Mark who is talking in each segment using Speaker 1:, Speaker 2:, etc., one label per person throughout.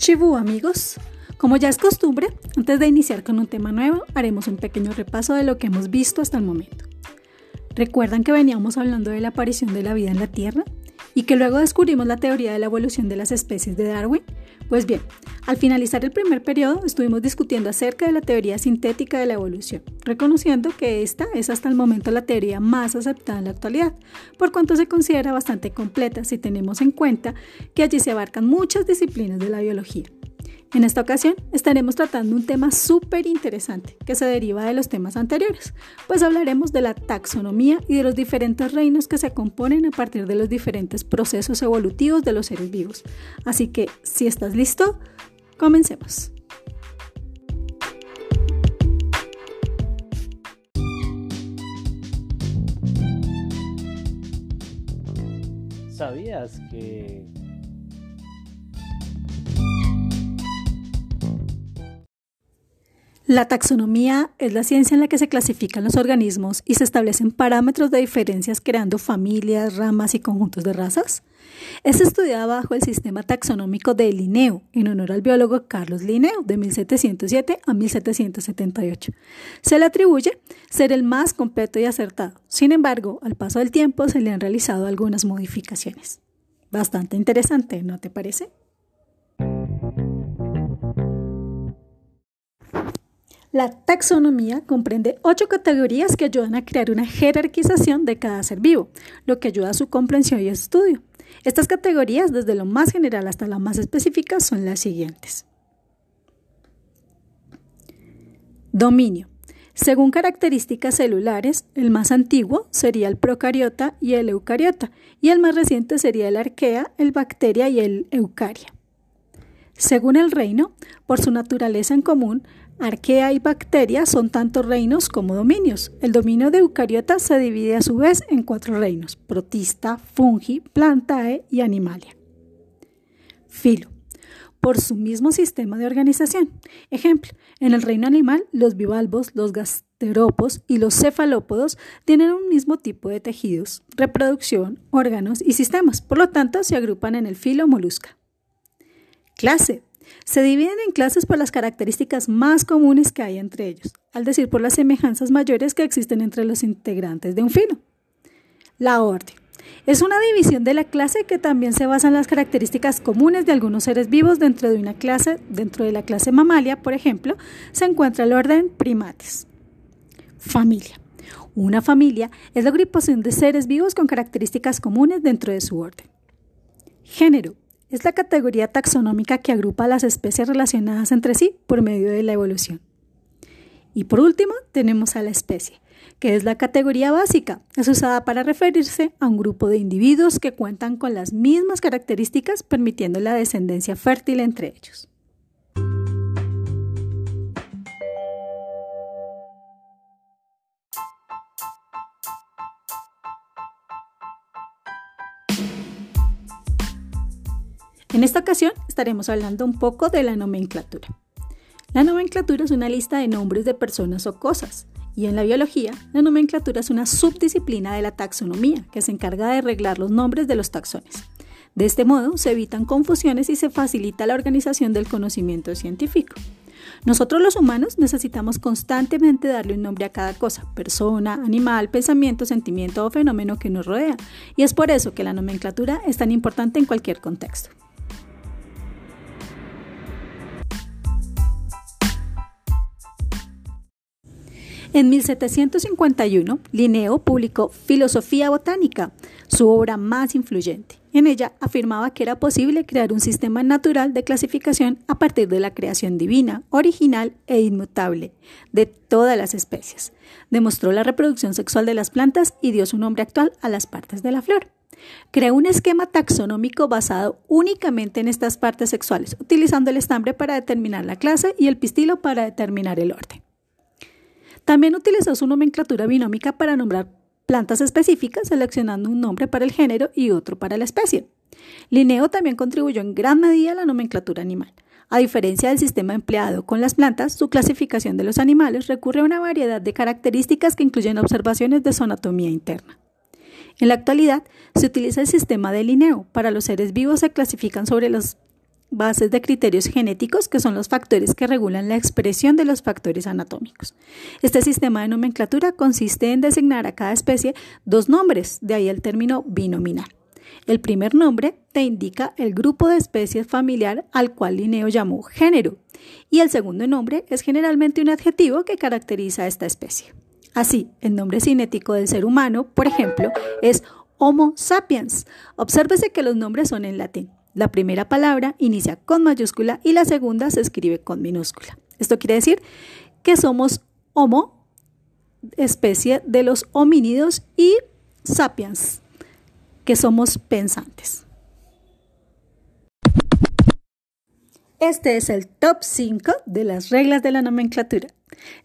Speaker 1: Chibu amigos, como ya es costumbre, antes de iniciar con un tema nuevo, haremos un pequeño repaso de lo que hemos visto hasta el momento. ¿Recuerdan que veníamos hablando de la aparición de la vida en la Tierra? ¿Y que luego descubrimos la teoría de la evolución de las especies de Darwin? Pues bien, al finalizar el primer periodo estuvimos discutiendo acerca de la teoría sintética de la evolución, reconociendo que esta es hasta el momento la teoría más aceptada en la actualidad, por cuanto se considera bastante completa si tenemos en cuenta que allí se abarcan muchas disciplinas de la biología. En esta ocasión estaremos tratando un tema súper interesante que se deriva de los temas anteriores, pues hablaremos de la taxonomía y de los diferentes reinos que se componen a partir de los diferentes procesos evolutivos de los seres vivos. Así que, si estás listo, comencemos.
Speaker 2: ¿Sabías que
Speaker 1: La taxonomía es la ciencia en la que se clasifican los organismos y se establecen parámetros de diferencias creando familias, ramas y conjuntos de razas. Es estudiada bajo el sistema taxonómico de Linneo, en honor al biólogo Carlos Linneo, de 1707 a 1778. Se le atribuye ser el más completo y acertado. Sin embargo, al paso del tiempo se le han realizado algunas modificaciones. Bastante interesante, ¿no te parece? La taxonomía comprende ocho categorías que ayudan a crear una jerarquización de cada ser vivo, lo que ayuda a su comprensión y estudio. Estas categorías, desde lo más general hasta la más específica, son las siguientes. Dominio. Según características celulares, el más antiguo sería el procariota y el eucariota, y el más reciente sería el arquea, el bacteria y el eucaria. Según el reino, por su naturaleza en común, Arquea y bacteria son tanto reinos como dominios. El dominio de eucariota se divide a su vez en cuatro reinos: protista, fungi, plantae y animalia. Filo. Por su mismo sistema de organización. Ejemplo, en el reino animal, los bivalvos, los gasterópodos y los cefalópodos tienen un mismo tipo de tejidos, reproducción, órganos y sistemas. Por lo tanto, se agrupan en el filo molusca. Clase se dividen en clases por las características más comunes que hay entre ellos, al decir por las semejanzas mayores que existen entre los integrantes de un filo. La orden. Es una división de la clase que también se basa en las características comunes de algunos seres vivos dentro de una clase. Dentro de la clase mamalia, por ejemplo, se encuentra el orden primates. Familia. Una familia es la agrupación de seres vivos con características comunes dentro de su orden. Género es la categoría taxonómica que agrupa las especies relacionadas entre sí por medio de la evolución. Y por último, tenemos a la especie, que es la categoría básica. Es usada para referirse a un grupo de individuos que cuentan con las mismas características, permitiendo la descendencia fértil entre ellos. En esta ocasión estaremos hablando un poco de la nomenclatura. La nomenclatura es una lista de nombres de personas o cosas, y en la biología, la nomenclatura es una subdisciplina de la taxonomía que se encarga de arreglar los nombres de los taxones. De este modo, se evitan confusiones y se facilita la organización del conocimiento científico. Nosotros los humanos necesitamos constantemente darle un nombre a cada cosa, persona, animal, pensamiento, sentimiento o fenómeno que nos rodea, y es por eso que la nomenclatura es tan importante en cualquier contexto. En 1751, Linneo publicó Filosofía Botánica, su obra más influyente. En ella afirmaba que era posible crear un sistema natural de clasificación a partir de la creación divina, original e inmutable de todas las especies. Demostró la reproducción sexual de las plantas y dio su nombre actual a las partes de la flor. Creó un esquema taxonómico basado únicamente en estas partes sexuales, utilizando el estambre para determinar la clase y el pistilo para determinar el orden. También utilizó su nomenclatura binómica para nombrar plantas específicas, seleccionando un nombre para el género y otro para la especie. Linneo también contribuyó en gran medida a la nomenclatura animal. A diferencia del sistema empleado con las plantas, su clasificación de los animales recurre a una variedad de características que incluyen observaciones de su anatomía interna. En la actualidad, se utiliza el sistema de Linneo. Para los seres vivos se clasifican sobre los bases de criterios genéticos, que son los factores que regulan la expresión de los factores anatómicos. Este sistema de nomenclatura consiste en designar a cada especie dos nombres, de ahí el término binominal. El primer nombre te indica el grupo de especies familiar al cual Linneo llamó género, y el segundo nombre es generalmente un adjetivo que caracteriza a esta especie. Así, el nombre cinético del ser humano, por ejemplo, es Homo sapiens. Obsérvese que los nombres son en latín. La primera palabra inicia con mayúscula y la segunda se escribe con minúscula. Esto quiere decir que somos Homo, especie de los homínidos, y sapiens, que somos pensantes. Este es el top 5 de las reglas de la nomenclatura.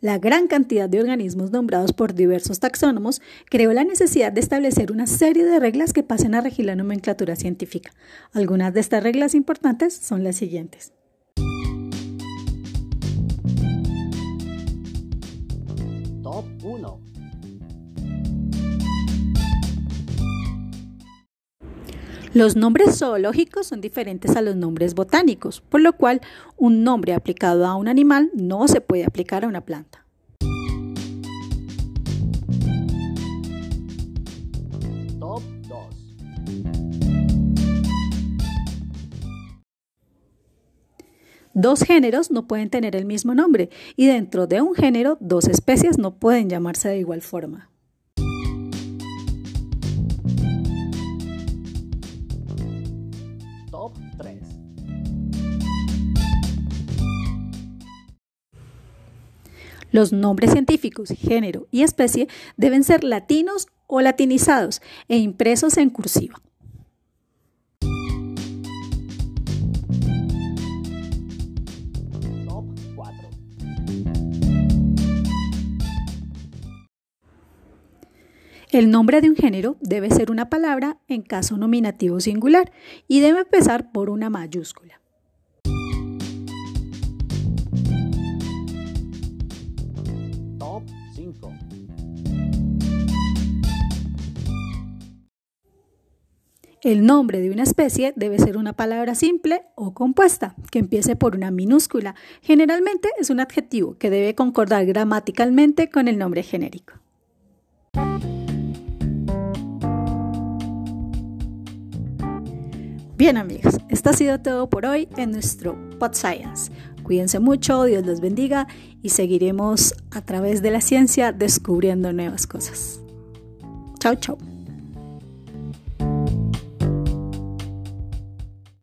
Speaker 1: La gran cantidad de organismos nombrados por diversos taxónomos creó la necesidad de establecer una serie de reglas que pasen a regir la nomenclatura científica. Algunas de estas reglas importantes son las siguientes. Top 1 Los nombres zoológicos son diferentes a los nombres botánicos, por lo cual un nombre aplicado a un animal no se puede aplicar a una planta. Top 2 Dos géneros no pueden tener el mismo nombre y dentro de un género dos especies no pueden llamarse de igual forma. Los nombres científicos, género y especie deben ser latinos o latinizados e impresos en cursiva. El nombre de un género debe ser una palabra en caso nominativo singular y debe empezar por una mayúscula. El nombre de una especie debe ser una palabra simple o compuesta, que empiece por una minúscula. Generalmente es un adjetivo que debe concordar gramaticalmente con el nombre genérico. Bien amigos, esto ha sido todo por hoy en nuestro Pod Science. Cuídense mucho, Dios los bendiga y seguiremos a través de la ciencia descubriendo nuevas cosas. Chao, chao.